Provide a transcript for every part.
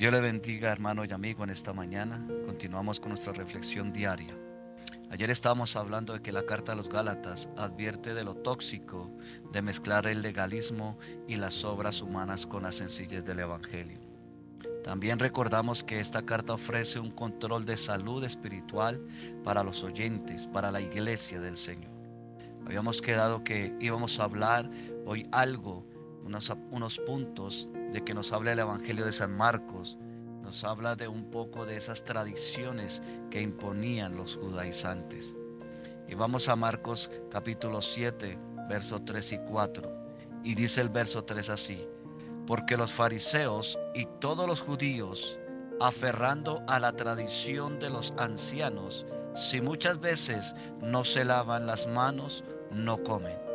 Dios le bendiga, hermano y amigo, en esta mañana. Continuamos con nuestra reflexión diaria. Ayer estábamos hablando de que la carta a los Gálatas advierte de lo tóxico de mezclar el legalismo y las obras humanas con la sencillez del Evangelio. También recordamos que esta carta ofrece un control de salud espiritual para los oyentes, para la iglesia del Señor. Habíamos quedado que íbamos a hablar hoy algo, unos, unos puntos de que nos habla el Evangelio de San Marcos, nos habla de un poco de esas tradiciones que imponían los judaizantes. Y vamos a Marcos capítulo 7, versos 3 y 4. Y dice el verso 3 así, porque los fariseos y todos los judíos, aferrando a la tradición de los ancianos, si muchas veces no se lavan las manos, no comen.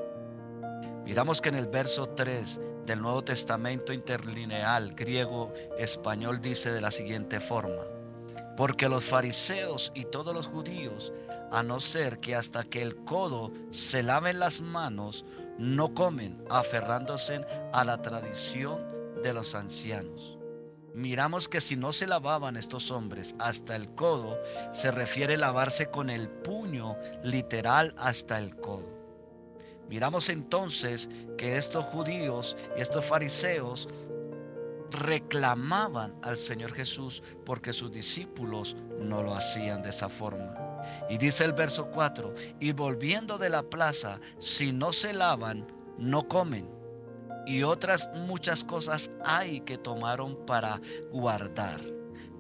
Miramos que en el verso 3 del Nuevo Testamento interlineal griego-español dice de la siguiente forma, porque los fariseos y todos los judíos, a no ser que hasta que el codo se laven las manos, no comen, aferrándose a la tradición de los ancianos. Miramos que si no se lavaban estos hombres hasta el codo, se refiere lavarse con el puño literal hasta el codo. Miramos entonces que estos judíos y estos fariseos reclamaban al Señor Jesús porque sus discípulos no lo hacían de esa forma. Y dice el verso 4, y volviendo de la plaza, si no se lavan, no comen. Y otras muchas cosas hay que tomaron para guardar,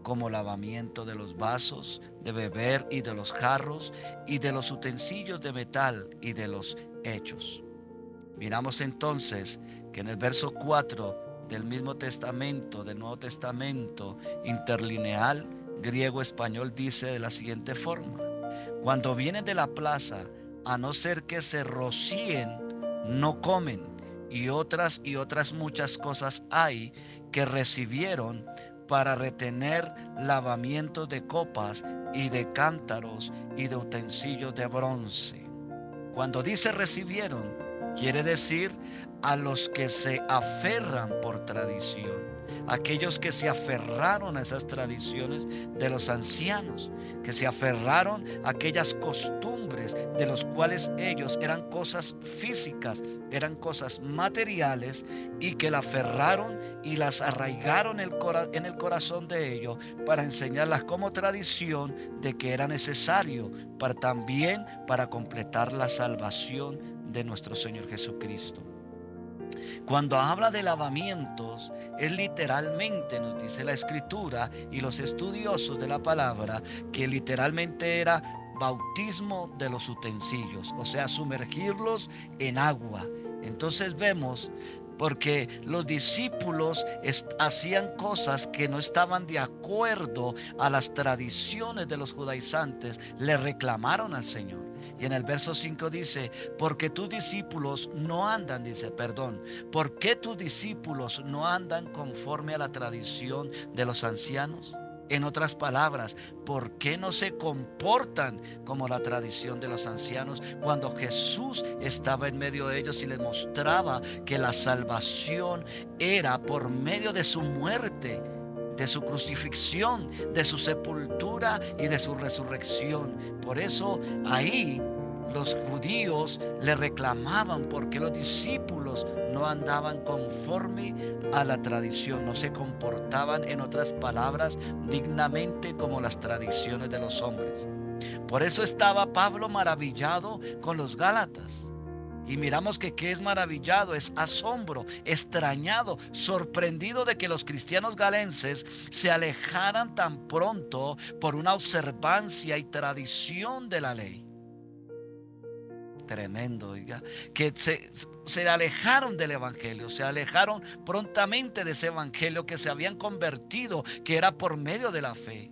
como lavamiento de los vasos, de beber y de los jarros, y de los utensilios de metal y de los hechos. Miramos entonces que en el verso 4 del mismo testamento, del Nuevo Testamento interlineal, griego-español, dice de la siguiente forma, cuando vienen de la plaza, a no ser que se rocíen, no comen, y otras y otras muchas cosas hay que recibieron para retener lavamiento de copas y de cántaros y de utensilios de bronce. Cuando dice recibieron, quiere decir a los que se aferran por tradición, aquellos que se aferraron a esas tradiciones de los ancianos, que se aferraron a aquellas costumbres de los cuales ellos eran cosas físicas, eran cosas materiales y que la aferraron y las arraigaron en el corazón de ellos para enseñarlas como tradición de que era necesario para también para completar la salvación de nuestro Señor Jesucristo. Cuando habla de lavamientos, es literalmente, nos dice la escritura y los estudiosos de la palabra, que literalmente era bautismo de los utensilios, o sea, sumergirlos en agua. Entonces vemos porque los discípulos hacían cosas que no estaban de acuerdo a las tradiciones de los judaizantes, le reclamaron al Señor. Y en el verso 5 dice, porque tus discípulos no andan, dice, perdón, ¿por qué tus discípulos no andan conforme a la tradición de los ancianos? En otras palabras, ¿por qué no se comportan como la tradición de los ancianos cuando Jesús estaba en medio de ellos y les mostraba que la salvación era por medio de su muerte? de su crucifixión, de su sepultura y de su resurrección. Por eso ahí los judíos le reclamaban porque los discípulos no andaban conforme a la tradición, no se comportaban, en otras palabras, dignamente como las tradiciones de los hombres. Por eso estaba Pablo maravillado con los Gálatas. Y miramos que qué es maravillado, es asombro, extrañado, sorprendido de que los cristianos galenses se alejaran tan pronto por una observancia y tradición de la ley tremendo, oiga, que se, se, alejaron del Evangelio, se alejaron prontamente de ese Evangelio que se habían convertido, que era por medio de la fe.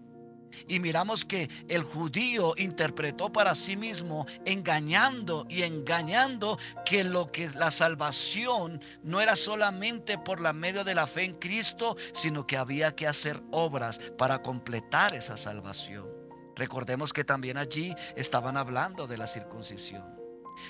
Y miramos que el judío interpretó para sí mismo, engañando y engañando, que lo que es la salvación no era solamente por la medio de la fe en Cristo, sino que había que hacer obras para completar esa salvación. Recordemos que también allí estaban hablando de la circuncisión.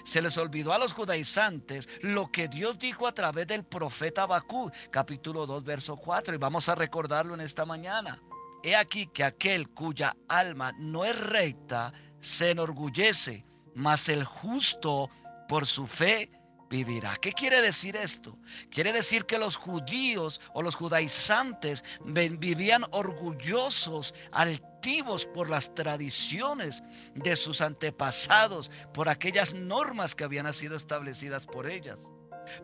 Se les olvidó a los judaizantes lo que Dios dijo a través del profeta Bakú, capítulo 2, verso 4, y vamos a recordarlo en esta mañana. He aquí que aquel cuya alma no es recta se enorgullece, mas el justo por su fe ¿Qué quiere decir esto? Quiere decir que los judíos o los judaizantes vivían orgullosos, altivos por las tradiciones de sus antepasados, por aquellas normas que habían sido establecidas por ellas.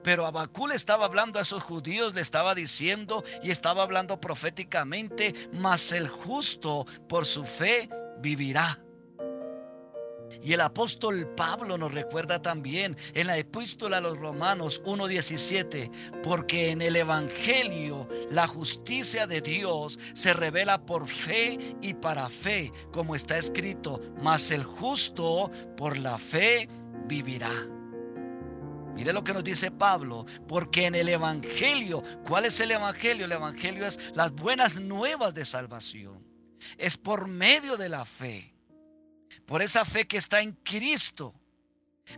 Pero Abacú le estaba hablando a esos judíos, le estaba diciendo y estaba hablando proféticamente, mas el justo por su fe vivirá. Y el apóstol Pablo nos recuerda también en la epístola a los Romanos 1.17, porque en el Evangelio la justicia de Dios se revela por fe y para fe, como está escrito, mas el justo por la fe vivirá. Mire lo que nos dice Pablo, porque en el Evangelio, ¿cuál es el Evangelio? El Evangelio es las buenas nuevas de salvación. Es por medio de la fe por esa fe que está en Cristo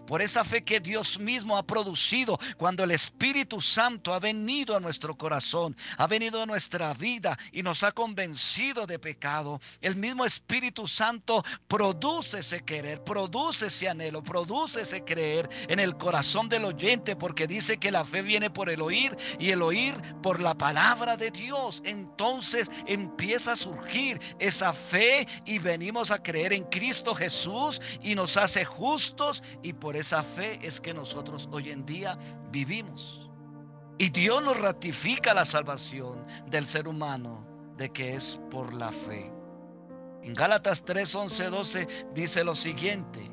por esa fe que Dios mismo ha producido cuando el Espíritu Santo ha venido a nuestro corazón, ha venido a nuestra vida y nos ha convencido de pecado. El mismo Espíritu Santo produce ese querer, produce ese anhelo, produce ese creer en el corazón del oyente porque dice que la fe viene por el oír y el oír por la palabra de Dios. Entonces empieza a surgir esa fe y venimos a creer en Cristo Jesús y nos hace justos y por esa fe es que nosotros hoy en día vivimos. Y Dios nos ratifica la salvación del ser humano de que es por la fe. En Gálatas 3, 11, 12 dice lo siguiente,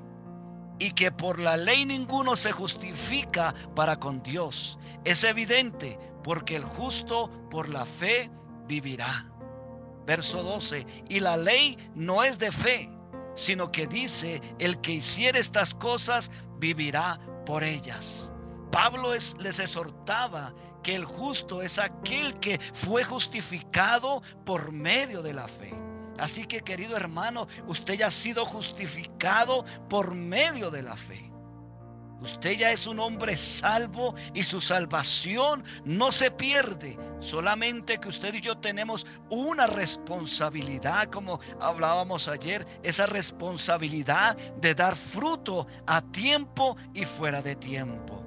y que por la ley ninguno se justifica para con Dios. Es evidente porque el justo por la fe vivirá. Verso 12, y la ley no es de fe, sino que dice, el que hiciera estas cosas vivirá por ellas. Pablo les exhortaba que el justo es aquel que fue justificado por medio de la fe. Así que querido hermano, usted ya ha sido justificado por medio de la fe. Usted ya es un hombre salvo y su salvación no se pierde. Solamente que usted y yo tenemos una responsabilidad, como hablábamos ayer, esa responsabilidad de dar fruto a tiempo y fuera de tiempo.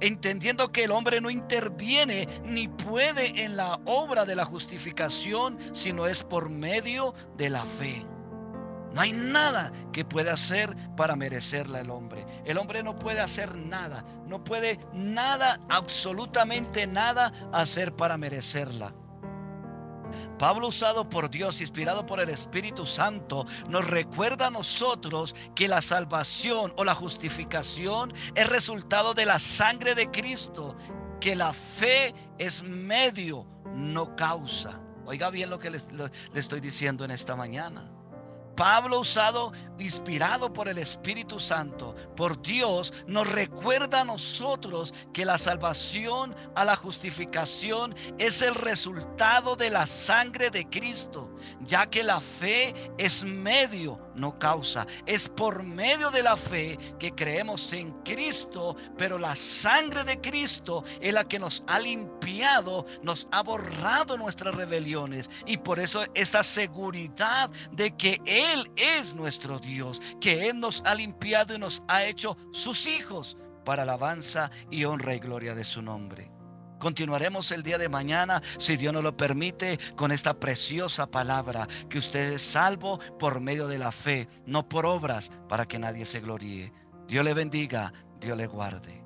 Entendiendo que el hombre no interviene ni puede en la obra de la justificación, sino es por medio de la fe. No hay nada que pueda hacer para merecerla el hombre. El hombre no puede hacer nada, no puede nada, absolutamente nada hacer para merecerla. Pablo usado por Dios, inspirado por el Espíritu Santo, nos recuerda a nosotros que la salvación o la justificación es resultado de la sangre de Cristo, que la fe es medio, no causa. Oiga bien lo que le, estoy diciendo en esta mañana. Pablo usado, inspirado por el Espíritu Santo, por Dios, nos recuerda a nosotros que la salvación a la justificación es el resultado de la sangre de Cristo, ya que la fe es medio, no causa. Es por medio de la fe que creemos en Cristo, pero la sangre de Cristo es la que nos ha limpiado, nos ha borrado nuestras rebeliones y por eso esta seguridad de que él es nuestro Dios, que Él nos ha limpiado y nos ha hecho sus hijos para alabanza y honra y gloria de su nombre. Continuaremos el día de mañana, si Dios nos lo permite, con esta preciosa palabra, que usted es salvo por medio de la fe, no por obras, para que nadie se gloríe. Dios le bendiga, Dios le guarde.